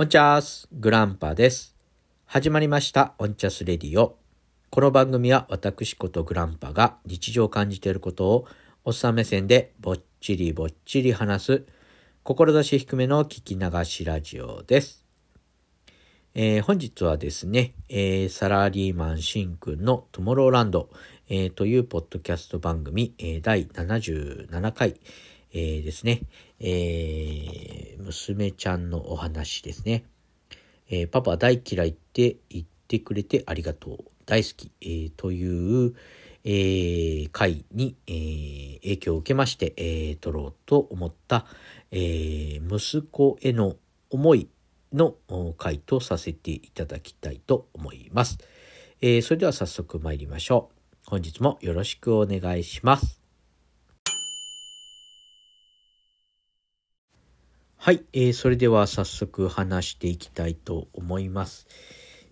オンチャースグランパです。始まりましたオンチャスレディオ。この番組は私ことグランパが日常を感じていることをおっさん目線でぼっちりぼっちり話す志低めの聞き流しラジオです。えー、本日はですね、えー、サラリーマンシンくんのトゥモローランド、えー、というポッドキャスト番組、え第77回、えですね、え娘ちゃんのお話ですね。えパパ大嫌いって言ってくれてありがとう。大好き、えという、えー、回に、えー、影響を受けまして、えー、撮ろうと思った、え息子への思いの回とさせていただきたいと思います。えそれでは早速参りましょう。本日もよろしくお願いします。はい、えー、それでは早速話していきたいと思います。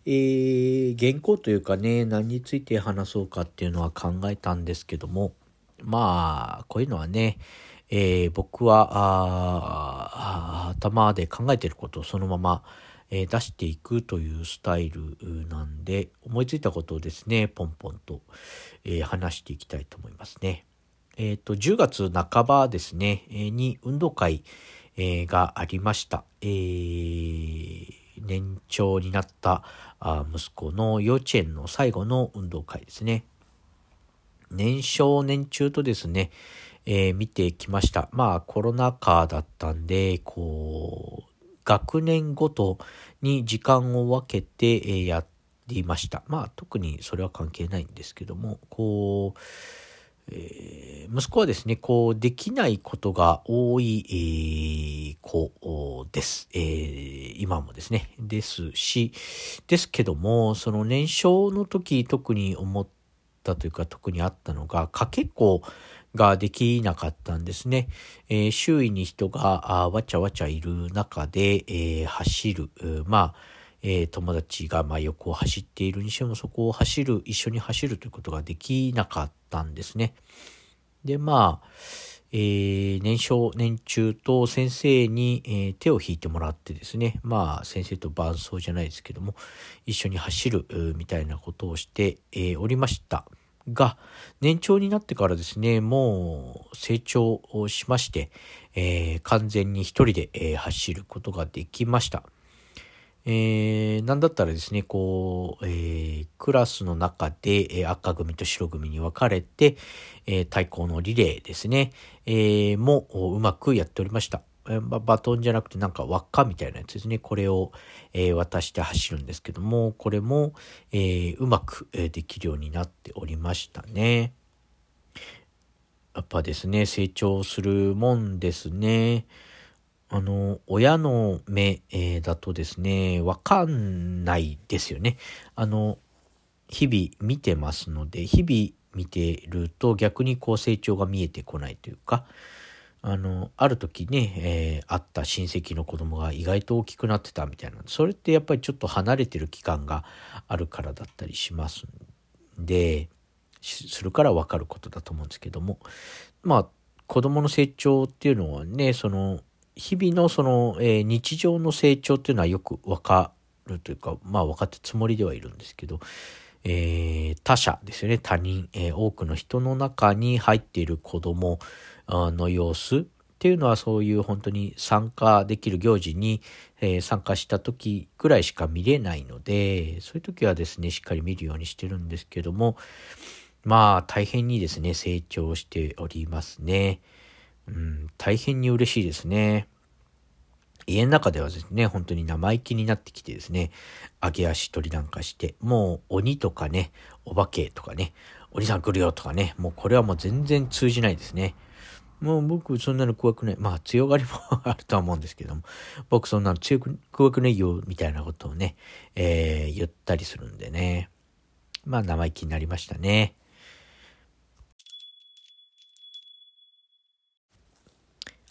えー、原稿というかね、何について話そうかっていうのは考えたんですけども、まあ、こういうのはね、えー、僕は頭で考えてることをそのまま、えー、出していくというスタイルなんで、思いついたことをですね、ポンポンと、えー、話していきたいと思いますね。えっ、と、10月半ばですね、えに運動会、えー、がありました。えー、年長になったあ息子の幼稚園の最後の運動会ですね。年少年中とですね、えー、見てきました。まあコロナ禍だったんで、こう、学年ごとに時間を分けて、えー、やりました。まあ特にそれは関係ないんですけども、こう、え、息子はですね、こう、できないことが多い、えー、子です。えー、今もですね。ですし、ですけども、その年少の時特に思ったというか、特にあったのが、かけっこができなかったんですね。えー、周囲に人があわちゃわちゃいる中で、えー、走る。まあ、えー、友達がま横を走っているにしてもそこを走る、一緒に走るということができなかったんですね。で、まあ、えー、年少、年中と先生に、えー、手を引いてもらってですね、まあ先生と伴走じゃないですけども、一緒に走るみたいなことをして、え、おりました。が、年長になってからですね、もう成長をしまして、えー、完全に一人で、えー、走ることができました。えー、なんだったらですね、こう、えー、クラスの中で、えー、赤組と白組に分かれて、えー、対抗のリレーですね、えー、もうまくやっておりました。バトンじゃなくてなんか輪っかみたいなやつですね。これを、えー、渡して走るんですけども、これも、えー、うまく、えー、できるようになっておりましたね。やっぱですね、成長するもんですね。あの、親の目、えー、だとですね、わかんないですよね。あの、日々見てますので、日々見てると逆にこう成長が見えてこないというか、あの、ある時ね、えー、会った親戚の子供が意外と大きくなってたみたいな。それってやっぱりちょっと離れてる期間があるからだったりしますんで、するからわかることだと思うんですけども、まあ、子供の成長っていうのはね、その、日々のその、えー、日常の成長っていうのはよくわかるというか、まあ分かってつもりではいるんですけど、えー、他者ですよね、他人、えー、多くの人の中に入っている子供の様子っていうのはそういう本当に参加できる行事に、えー、参加した時ぐらいしか見れないので、そういう時はですね、しっかり見るようにしてるんですけども、まあ大変にですね、成長しておりますね。うん、大変に嬉しいですね。家の中ではですね、本当に生意気になってきてですね、揚げ足取りなんかして、もう鬼とかね、お化けとかね、おじさん来るよとかね、もうこれはもう全然通じないですね。もう僕そんなの怖くない。まあ強がりもあるとは思うんですけども、僕そんなの強く、怖くないよ、みたいなことをね、えー、言ったりするんでね。まあ生意気になりましたね。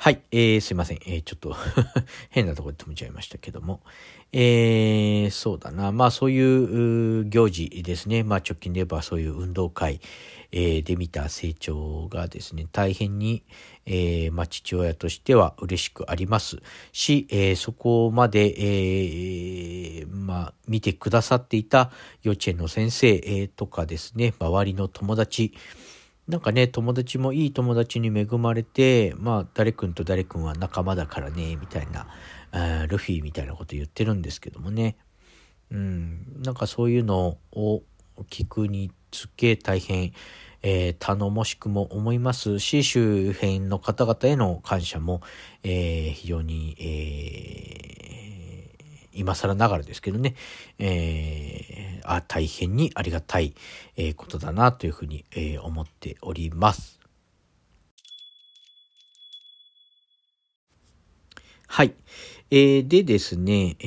はい、えー、すいません。えー、ちょっと 変なとこで止めちゃいましたけども。えー、そうだな。まあそういう行事ですね。まあ直近で言えばそういう運動会、えー、で見た成長がですね、大変に、えー、まあ父親としては嬉しくありますし、えー、そこまで、えー、まあ見てくださっていた幼稚園の先生、えー、とかですね、周りの友達、なんかね、友達もいい友達に恵まれて、まあ、誰くんと誰くんは仲間だからね、みたいな、ルフィみたいなこと言ってるんですけどもね。うん、なんかそういうのを聞くにつけ大変、えー、頼もしくも思いますし、周辺の方々への感謝も、えー、非常に、えー、今更ながらですけどね、えーあ大変にありがたい、えー、ことだなというふうに、えー、思っております。はい。えー、でですね、え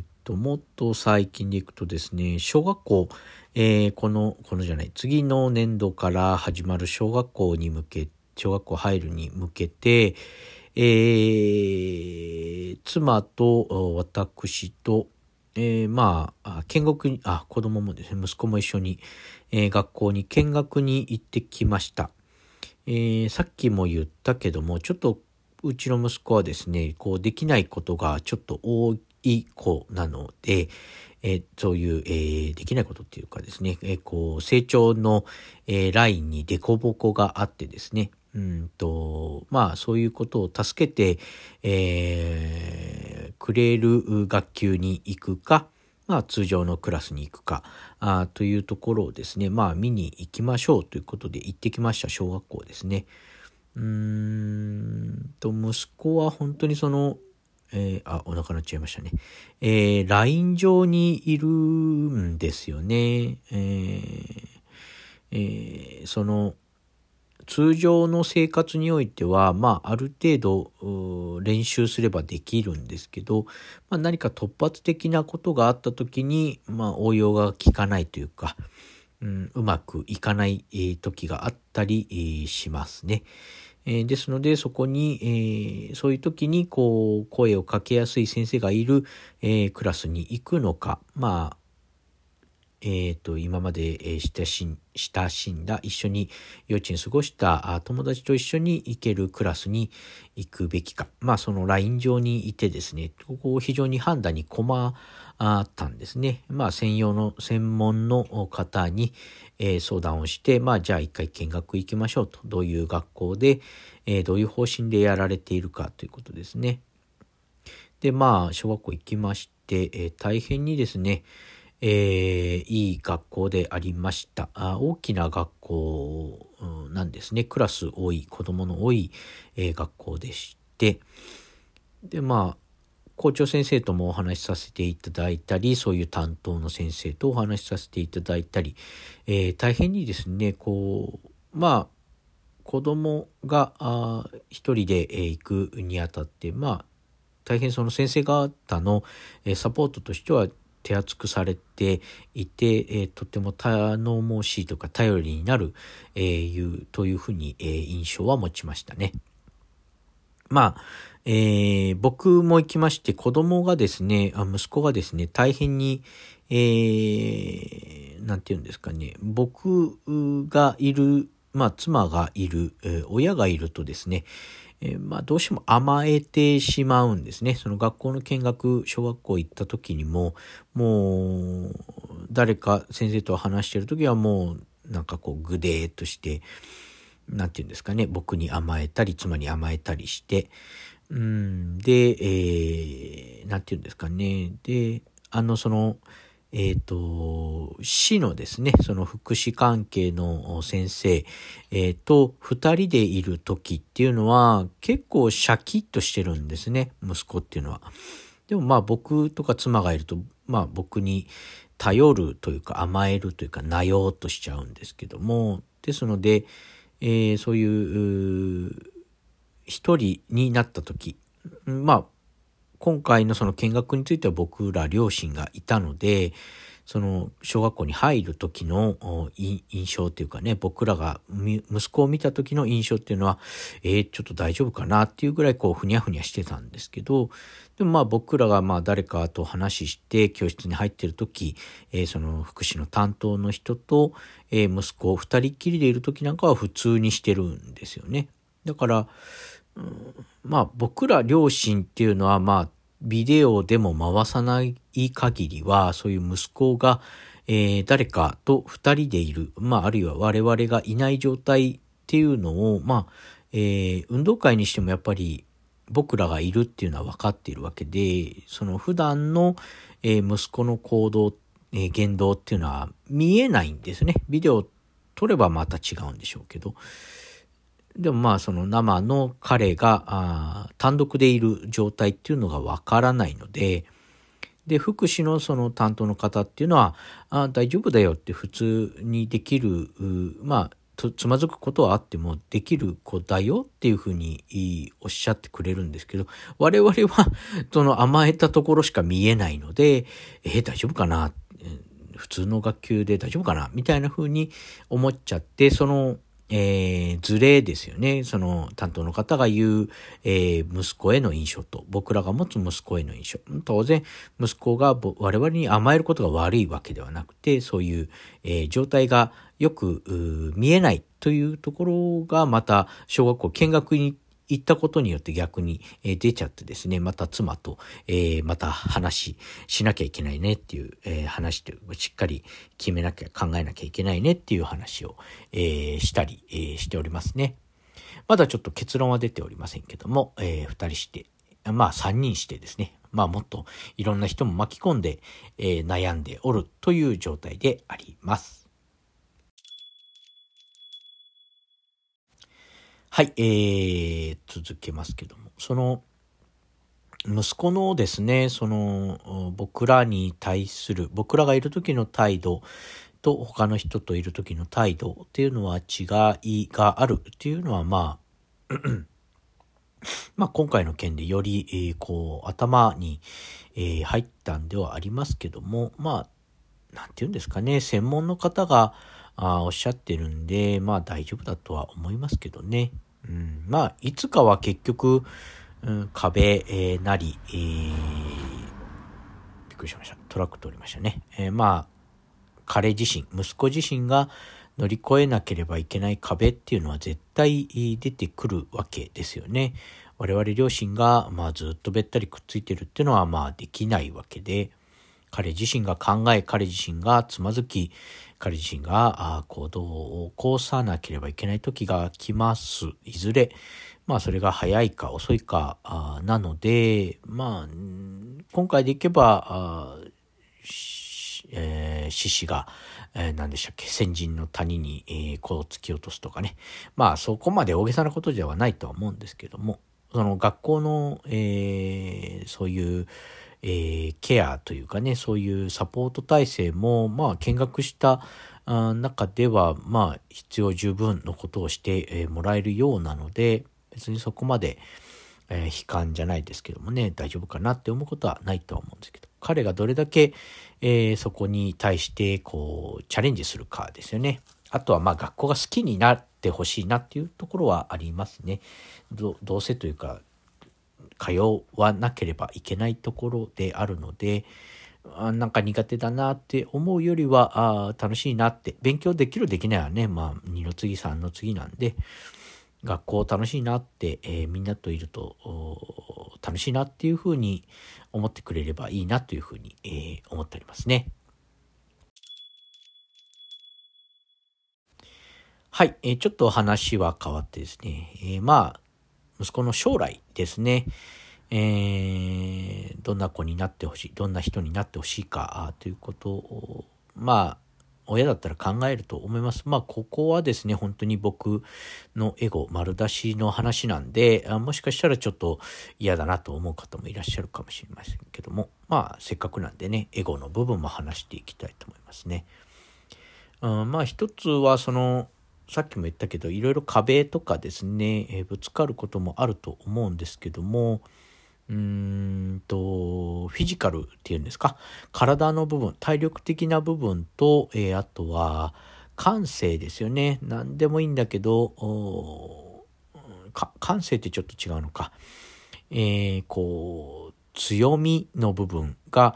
ー、と、もっと最近でいくとですね、小学校、えー、この、このじゃない、次の年度から始まる小学校に向け、小学校入るに向けて、えー、妻と私と、えー、まあ、見学に、あ、子供もですね、息子も一緒に、えー、学校に見学に行ってきました。えー、さっきも言ったけども、ちょっとうちの息子はですね、こうできないことがちょっと多い子なので、えー、そういう、えー、できないことっていうかですね、えー、こう成長の、えー、ラインに凸凹があってですね、うんと、まあそういうことを助けて、えー、くれる学級に行くか、まあ通常のクラスに行くか、あというところをですね、まあ見に行きましょうということで行ってきました小学校ですね。うーんと、息子は本当にその、えー、あ、お腹鳴っちゃいましたね。えー、ライン上にいるんですよね。えーえー、その、通常の生活においては、まあ、ある程度練習すればできるんですけど、まあ、何か突発的なことがあった時に、まあ、応用が効かないというか、うん、うまくいかない時があったりしますね。え、ですので、そこに、えー、そういう時に、こう、声をかけやすい先生がいる、えー、クラスに行くのか、まあ、え、ー、と、今まで、親し親しんだ、一緒に幼稚園過ごした友達と一緒に行けるクラスに行くべきか。まあ、そのライン上にいてですね、ここを非常に判断に困ったんですね。まあ、専用の、専門の方に、え、相談をして、まあ、じゃあ一回見学行きましょうと。どういう学校で、え、どういう方針でやられているかということですね。で、まあ、小学校行きまして、え、大変にですね、えー、いい学校でありましたあ。大きな学校なんですね。クラス多い、子供の多い、えー、学校でして、で、まあ、校長先生ともお話しさせていただいたり、そういう担当の先生とお話しさせていただいたり、えー、大変にですね、こう、まあ、子供が一人で、えー、行くにあたって、まあ、大変その先生方の、サポートとしては手厚くされていて、えー、とても頼もしいとか頼りになる、えー、いうというふうに、えー、印象は持ちましたね。まあ、えー、僕も行きまして子供がですね、あ息子がですね、大変に、えー、なんて言うんですかね、僕がいる、まあ妻がいる、えー、親がいるとですね、えー、まあ、どうしても甘えてしまうんですね。その学校の見学、小学校行った時にも、もう、誰か先生と話してる時はもう、なんかこう、ぐでーっとして、なんて言うんですかね、僕に甘えたり、妻に甘えたりして、うん、で、えー、なんて言うんですかね、で、あの、その、えっ、と、市のですね、その福祉関係の先生、えー、と二人でいる時っていうのは結構シャキッとしてるんですね、息子っていうのは。でもまあ僕とか妻がいると、まあ僕に頼るというか甘えるというかなようとしちゃうんですけども、ですので、えー、そういう一人になった時、まあ今回のその見学については僕ら両親がいたので、その小学校に入る時の印象っていうかね、僕らが息子を見た時の印象っていうのは、えー、ちょっと大丈夫かなっていうぐらいこうふにゃふにゃしてたんですけど、でもまあ僕らがまあ誰かと話して教室に入ってる時、えー、その福祉の担当の人と、えー、息子を二人っきりでいる時なんかは普通にしてるんですよね。だから、まあ僕ら両親っていうのはまあビデオでも回さない限りは、そういう息子が、えー、誰かと二人でいる、まあ、あるいは我々がいない状態っていうのを、まあ、えー、運動会にしてもやっぱり僕らがいるっていうのは分かっているわけで、その普段の、えー、息子の行動、えー、言動っていうのは見えないんですね。ビデオ撮ればまた違うんでしょうけど。でもまあその生の彼が単独でいる状態っていうのがわからないので、で、福祉のその担当の方っていうのは、あ大丈夫だよって普通にできる、まあ、つまずくことはあってもできる子だよっていうふうにおっしゃってくれるんですけど、我々は その甘えたところしか見えないので、えー、大丈夫かな？普通の学級で大丈夫かな？みたいなふうに思っちゃって、そのえー、ズレですよね。その担当の方が言う、えー、息子への印象と僕らが持つ息子への印象。当然、息子が我々に甘えることが悪いわけではなくて、そういう、えー、状態がよく見えないというところがまた小学校見学に行ったことによって逆に、えー、出ちゃってですね、また妻と、えー、また話しなきゃいけないねっていう、えー、話というしっかり決めなきゃ考えなきゃいけないねっていう話を、えしたり、えしておりますね。まだちょっと結論は出ておりませんけども、えー、2人して、まあ3人してですね、まあもっといろんな人も巻き込んで、え悩んでおるという状態であります。はい、えー、続けますけども、その、息子のですね、その、僕らに対する、僕らがいる時の態度と他の人といる時の態度っていうのは違いがあるっていうのは、まあ、まあ今回の件でより、えー、こう、頭に、えー、入ったんではありますけども、まあ、なんて言うんですかね、専門の方があおっしゃってるんで、まあ大丈夫だとは思いますけどね。うん、まあ、いつかは結局、うん、壁、えー、なり、えー、びっくりしました。トラック通りましたね。えー、まあ、彼自身、息子自身が乗り越えなければいけない壁っていうのは絶対出てくるわけですよね。我々両親が、まあ、ずっとべったりくっついてるっていうのは、まあ、できないわけで、彼自身が考え、彼自身がつまずき、彼自身が行動を起こさなければいけない時が来ます。いずれ。まあそれが早いか遅いかなので、まあ、今回でいけば、えー、獅子が、えー、何でしたっけ、先人の谷に、えー、こう突き落とすとかね。まあそこまで大げさなことではないとは思うんですけども、その学校の、えー、そういう、えー、ケアというかね、そういうサポート体制も、まあ、見学した中では、まあ、必要十分のことをして、え、もらえるようなので、別にそこまで、えー、悲観じゃないですけどもね、大丈夫かなって思うことはないとは思うんですけど、彼がどれだけ、えー、そこに対して、こう、チャレンジするかですよね。あとは、まあ、学校が好きになってほしいなっていうところはありますね。どうせというか、通わなければいけないところであるので、あなんか苦手だなって思うよりは、あ楽しいなって、勉強できるできないはね、まあ、2の次、3の次なんで、学校楽しいなって、えー、みんなといると楽しいなっていうふうに思ってくれればいいなというふうに、えー、思っておりますね。はい、えー、ちょっと話は変わってですね、えー、まあ、息子の将来ですね、えー、どんな子になってほしい、どんな人になってほしいかということを、まあ、親だったら考えると思います。まあ、ここはですね、本当に僕のエゴ丸出しの話なんで、もしかしたらちょっと嫌だなと思う方もいらっしゃるかもしれませんけども、まあ、せっかくなんでね、エゴの部分も話していきたいと思いますね。うん、まあ、一つは、その、さっきも言ったけどいろいろ壁とかですね、えー、ぶつかることもあると思うんですけどもうーんとフィジカルっていうんですか、体の部分、体力的な部分と、えー、あとは、感性ですよね。何でもいいんだけど、感性ってちょっと違うのか。えー、こう、強みの部分が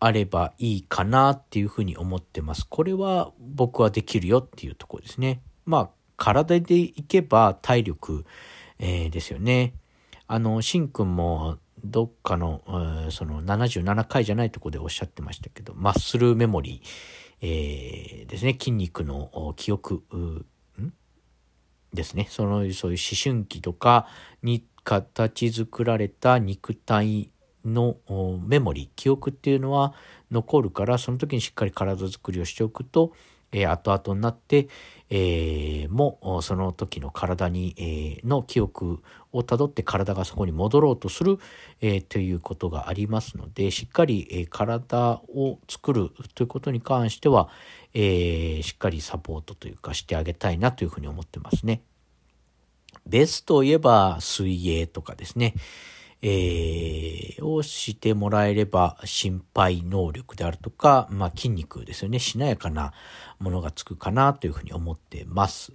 あればいいかなっていうふうに思ってます。これは僕はできるよっていうところですね。まあ、体でいけば体力、えー、ですよね。あの、しんくんもどっかの、その77回じゃないとこでおっしゃってましたけど、マッスルメモリー、えー、ですね、筋肉の記憶、ですね。その、そういう思春期とかに形作られた肉体のメモリ、記憶っていうのは残るから、その時にしっかり体づくりをしておくと、えー、後々になって、えー、もその時の体に、えー、の記憶をたどって体がそこに戻ろうとする、えー、ということがありますのでしっかり、えー、体を作るということに関しては、えー、しっかりサポートというかしてあげたいなというふうに思ってますね。ベストを言えば水泳とかですね。えー、をしてもらえれば心配能力であるとか、まあ、筋肉ですよねしなやかなものがつくかなというふうに思ってます。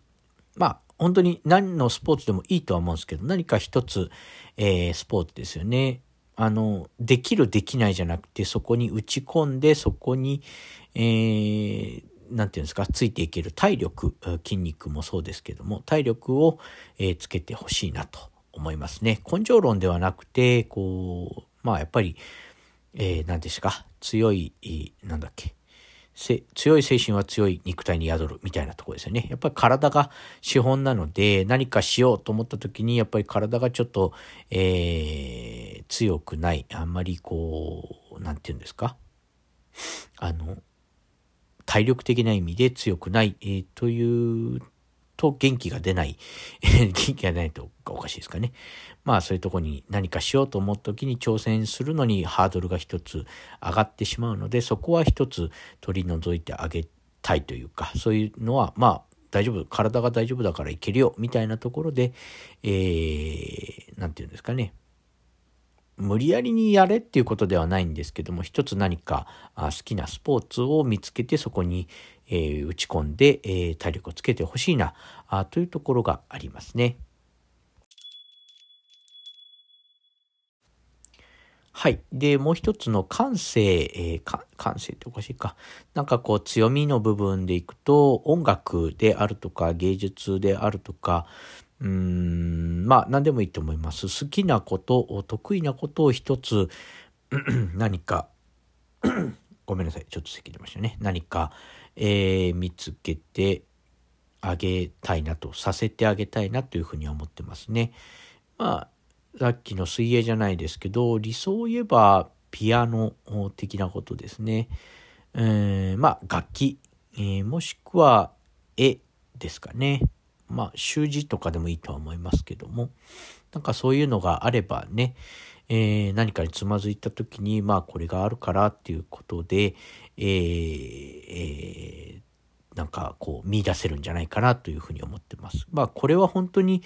まあ本当に何のスポーツでもいいとは思うんですけど何か一つ、えー、スポーツですよね。あのできるできないじゃなくてそこに打ち込んでそこに、えー、なんていうんですか、ついていける体力、筋肉もそうですけども、体力を、えー、つけてほしいなと思いますね。根性論ではなくて、こう、まあやっぱり、えー、何ですか、強い、なんだっけ、強い精神は強い肉体に宿るみたいなとこですよね。やっぱり体が資本なので何かしようと思った時にやっぱり体がちょっと、えー、強くない。あんまりこう、なんて言うんですか。あの、体力的な意味で強くない、えー、というと元気が出ない。元気がないとおかしいですかね。まあそういうとこに何かしようと思った時に挑戦するのにハードルが一つ上がってしまうので、そこは一つ取り除いてあげたいというか、そういうのはまあ大丈夫、体が大丈夫だからいけるよ、みたいなところで、えー、なんて言うんですかね。無理やりにやれっていうことではないんですけども、一つ何か好きなスポーツを見つけてそこに、え、打ち込んで、え、体力をつけてほしいなあというところがありますね。はい。で、もう一つの感性、えー、感性っておかしいか。なんかこう強みの部分でいくと、音楽であるとか芸術であるとか、うーん、まあ何でもいいと思います。好きなこと、得意なことを一つ 何か ごめんなさい。ちょっと咳出ましたね。何か、えー、見つけてあげたいなと、させてあげたいなというふうに思ってますね。まあ、さっきの水泳じゃないですけど、理想を言えばピアノ的なことですね。えー、まあ、楽器、えー、もしくは絵ですかね。まあ、習字とかでもいいとは思いますけども、なんかそういうのがあればね、えー、何かにつまずいた時に、まあ、これがあるからっていうことで、えーえー、なんかこう見出せるんじゃないかなというふうに思ってます。まあこれは本当に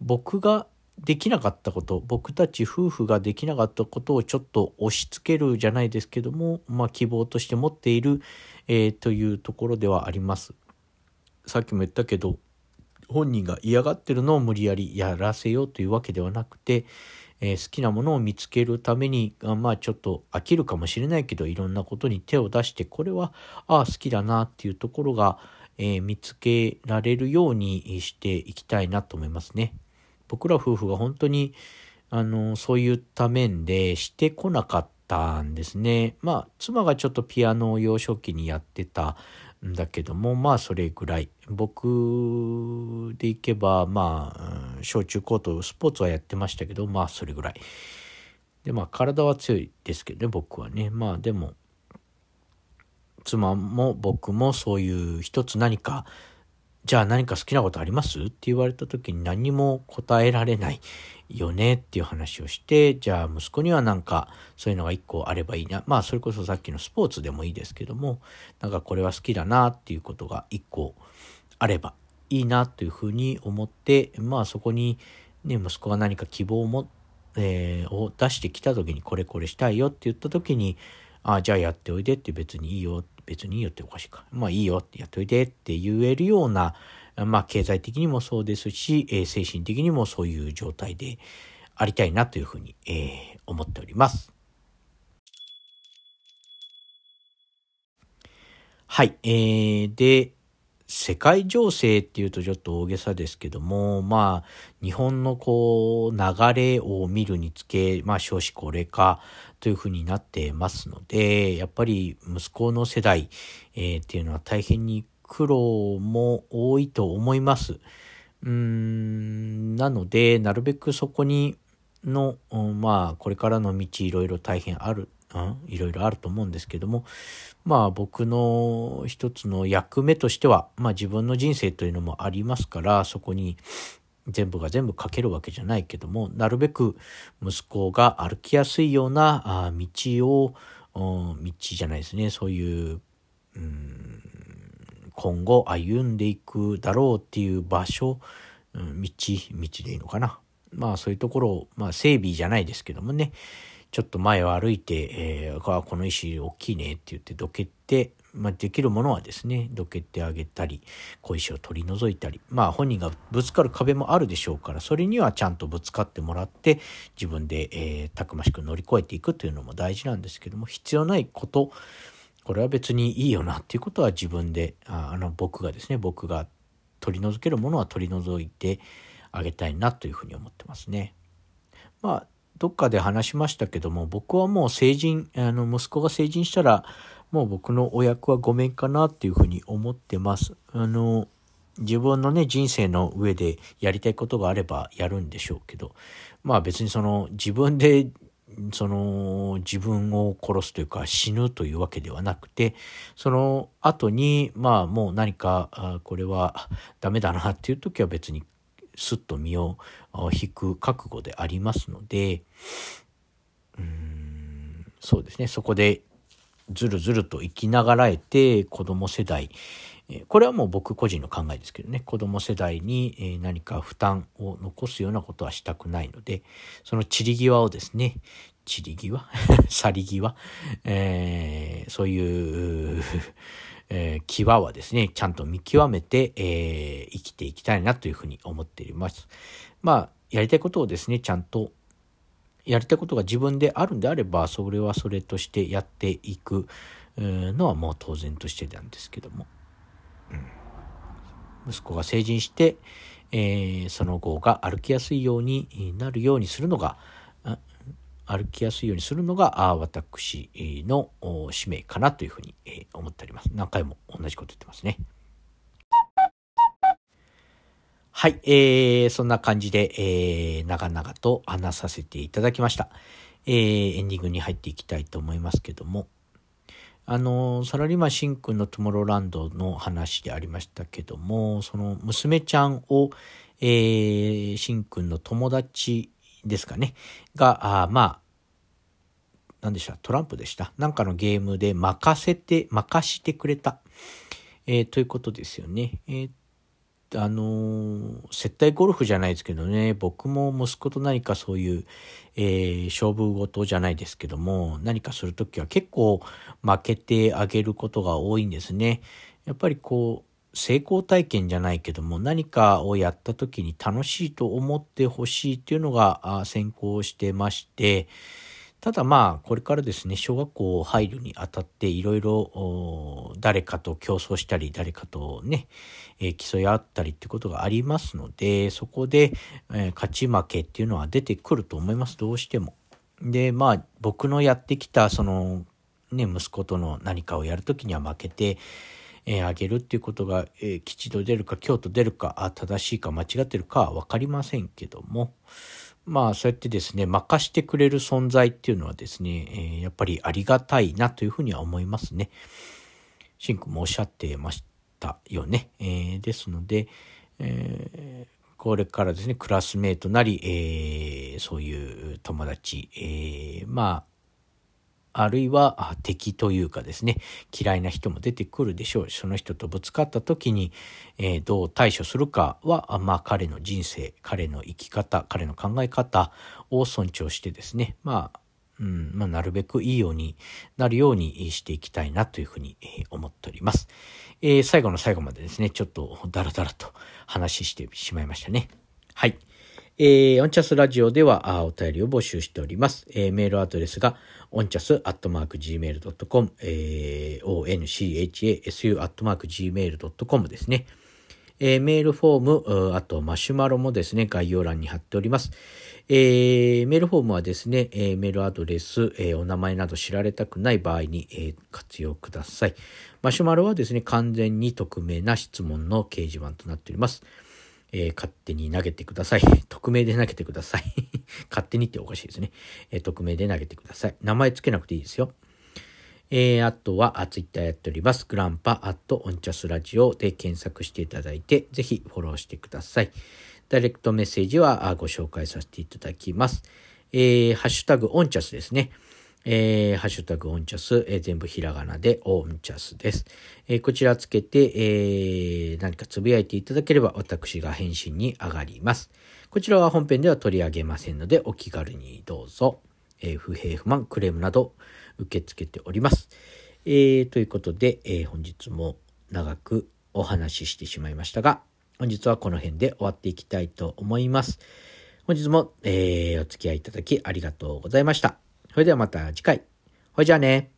僕ができなかったこと僕たち夫婦ができなかったことをちょっと押し付けるじゃないですけども、まあ、希望として持っている、えー、というところではあります。さっきも言ったけど本人が嫌がってるのを無理やりやらせようというわけではなくて、えー、好きなものを見つけるために、まあちょっと飽きるかもしれないけど、いろんなことに手を出して、これは、ああ、好きだなっていうところが、えー、見つけられるようにしていきたいなと思いますね。僕ら夫婦が本当に、あの、そういった面でしてこなかったんですね。まあ、妻がちょっとピアノを幼少期にやってたんだけどもまあそれぐらい。僕でいけばまあ小中高とスポーツはやってましたけどまあそれぐらい。でまあ体は強いですけどね僕はね。まあでも妻も僕もそういう一つ何かじゃあ何か好きなことあります？って言われた時に何も答えられないよねっていう話をして、じゃあ息子にはなんかそういうのが一個あればいいな。まあそれこそさっきのスポーツでもいいですけども、なんかこれは好きだなっていうことが一個あればいいなというふうに思って、まあそこにね、息子が何か希望を持っえー、を出してきた時にこれこれしたいよって言った時に、あじゃあやっておいでって別にいいよ、別にいいよっておかしいか。まあいいよってやっておいでって言えるような、まあ経済的にもそうですし、えー、精神的にもそういう状態でありたいなというふうに、えー、思っております。はい。えー、で、世界情勢っていうとちょっと大げさですけども、まあ、日本のこう、流れを見るにつけ、まあ、少子高齢化というふうになってますので、やっぱり息子の世代、えー、っていうのは大変に苦労も多いと思います。うん、なので、なるべくそこにの、まあ、これからの道いろいろ大変あるいろいろあると思うんですけども、まあ僕の一つの役目としては、まあ自分の人生というのもありますから、そこに全部が全部書けるわけじゃないけども、なるべく息子が歩きやすいような道を、道じゃないですね、そういう、うん、今後歩んでいくだろうっていう場所、道、道でいいのかな。まあそういうところを、まあ整備じゃないですけどもね、ちょっと前を歩いて、えー、この石大きいねって言ってどけて、まあ、できるものはですね、どけてあげたり、小石を取り除いたり、まあ本人がぶつかる壁もあるでしょうから、それにはちゃんとぶつかってもらって、自分で、えー、たくましく乗り越えていくというのも大事なんですけども、必要ないこと、これは別にいいよなっていうことは自分で、あの僕がですね、僕が取り除けるものは取り除いてあげたいなというふうに思ってますね。まあどっかで話しましたけども、僕はもう成人、あの、息子が成人したら、もう僕のお役はごめんかなっていうふうに思ってます。あの、自分のね、人生の上でやりたいことがあればやるんでしょうけど、まあ別にその自分でその自分を殺すというか死ぬというわけではなくて、その後に、まあもう何か、これはダメだなっていう時は別にすっと身を引く覚悟でありますので、うん、そうですね、そこでずるずると生きながらえて子供世代、これはもう僕個人の考えですけどね、子供世代に何か負担を残すようなことはしたくないので、その散り際をですね、散り際？去り際、えー、そういうえー、際はですね、ちゃんと見極めて、えー、生きていきたいなというふうに思っています。まあ、やりたいことをですね、ちゃんとやりたいことが自分であるんであれば、それはそれとしてやっていくのはもう当然としてなんですけども。うん、息子が成人して、えー、その後が歩きやすいようになるようにするのが、歩きやすいようにするのが私の使命かなというふうに思っております。何回も同じこと言ってますね。はい、えー、そんな感じで、えー、長々と話させていただきました。えー、エンディングに入っていきたいと思いますけども、あの、サラリーマンしんくんのトゥモローランドの話でありましたけども、その娘ちゃんを、えー、しんくんの友達ですかね、が、あまあ、何でした？トランプでしたなんかのゲームで任せて、任してくれた。えー、ということですよね。えー、あの、接待ゴルフじゃないですけどね、僕も息子と何かそういう、えー、勝負事じゃないですけども、何かするときは結構負けてあげることが多いんですね。やっぱりこう、成功体験じゃないけども、何かをやった時に楽しいと思ってほしいっていうのが先行してまして、ただまあ、これからですね、小学校入るにあたっていろいろ誰かと競争したり、誰かとね、えー、競い合ったりってことがありますので、そこで、えー、勝ち負けっていうのは出てくると思います、どうしても。で、まあ、僕のやってきた、その、ね、息子との何かをやるときには負けて、えー、あげるっていうことが、えー、吉と出るか京と出るかあ正しいか間違ってるかは分かりませんけどもまあそうやってですね任してくれる存在っていうのはですね、えー、やっぱりありがたいなというふうには思いますね。シンクもおっしゃってましたよね。えー、ですので、えー、これからですねクラスメートなり、えー、そういう友達、えー、まああるいは敵というかですね、嫌いな人も出てくるでしょう。その人とぶつかった時に、えー、どう対処するかは、まあ彼の人生、彼の生き方、彼の考え方を尊重してですね、まあ、うんまあ、なるべくいいようになるようにしていきたいなというふうに思っております。えー、最後の最後までですね、ちょっとダラダラと話してしまいましたね。はい。えー、オンチャスラジオではあお便りを募集しております。えー、メールアドレスが、オンチャスアットマーク gmail.com、えー、onchasu アットマーク gmail.com ですね。えー、メールフォーム、あとマシュマロもですね、概要欄に貼っております。えー、メールフォームはですね、えー、メールアドレス、え、お名前など知られたくない場合に、え、活用ください。マシュマロはですね、完全に匿名な質問の掲示板となっております。えー、勝手に投げてください。匿名で投げてください。勝手にっておかしいですね、えー、匿名で投げてください。名前つけなくていいですよ。えー、あとは、ツイッターやっております。グランパアットオンチャスラジオで検索していただいて、ぜひフォローしてください。ダイレクトメッセージはご紹介させていただきます。えー、ハッシュタグオンチャスですね。えー、ハッシュタグオンチャス、えー、全部ひらがなでオンチャスです。えー、こちらつけて、え、何かつぶやいていただければ私が返信に上がります。こちらは本編では取り上げませんのでお気軽にどうぞ。えー、不平不満、クレームなど受け付けております。え、ということで、え、本日も長くお話ししてしまいましたが、本日はこの辺で終わっていきたいと思います。本日も、え、お付き合いいただきありがとうございました。それではまた次回。ほいじゃあね。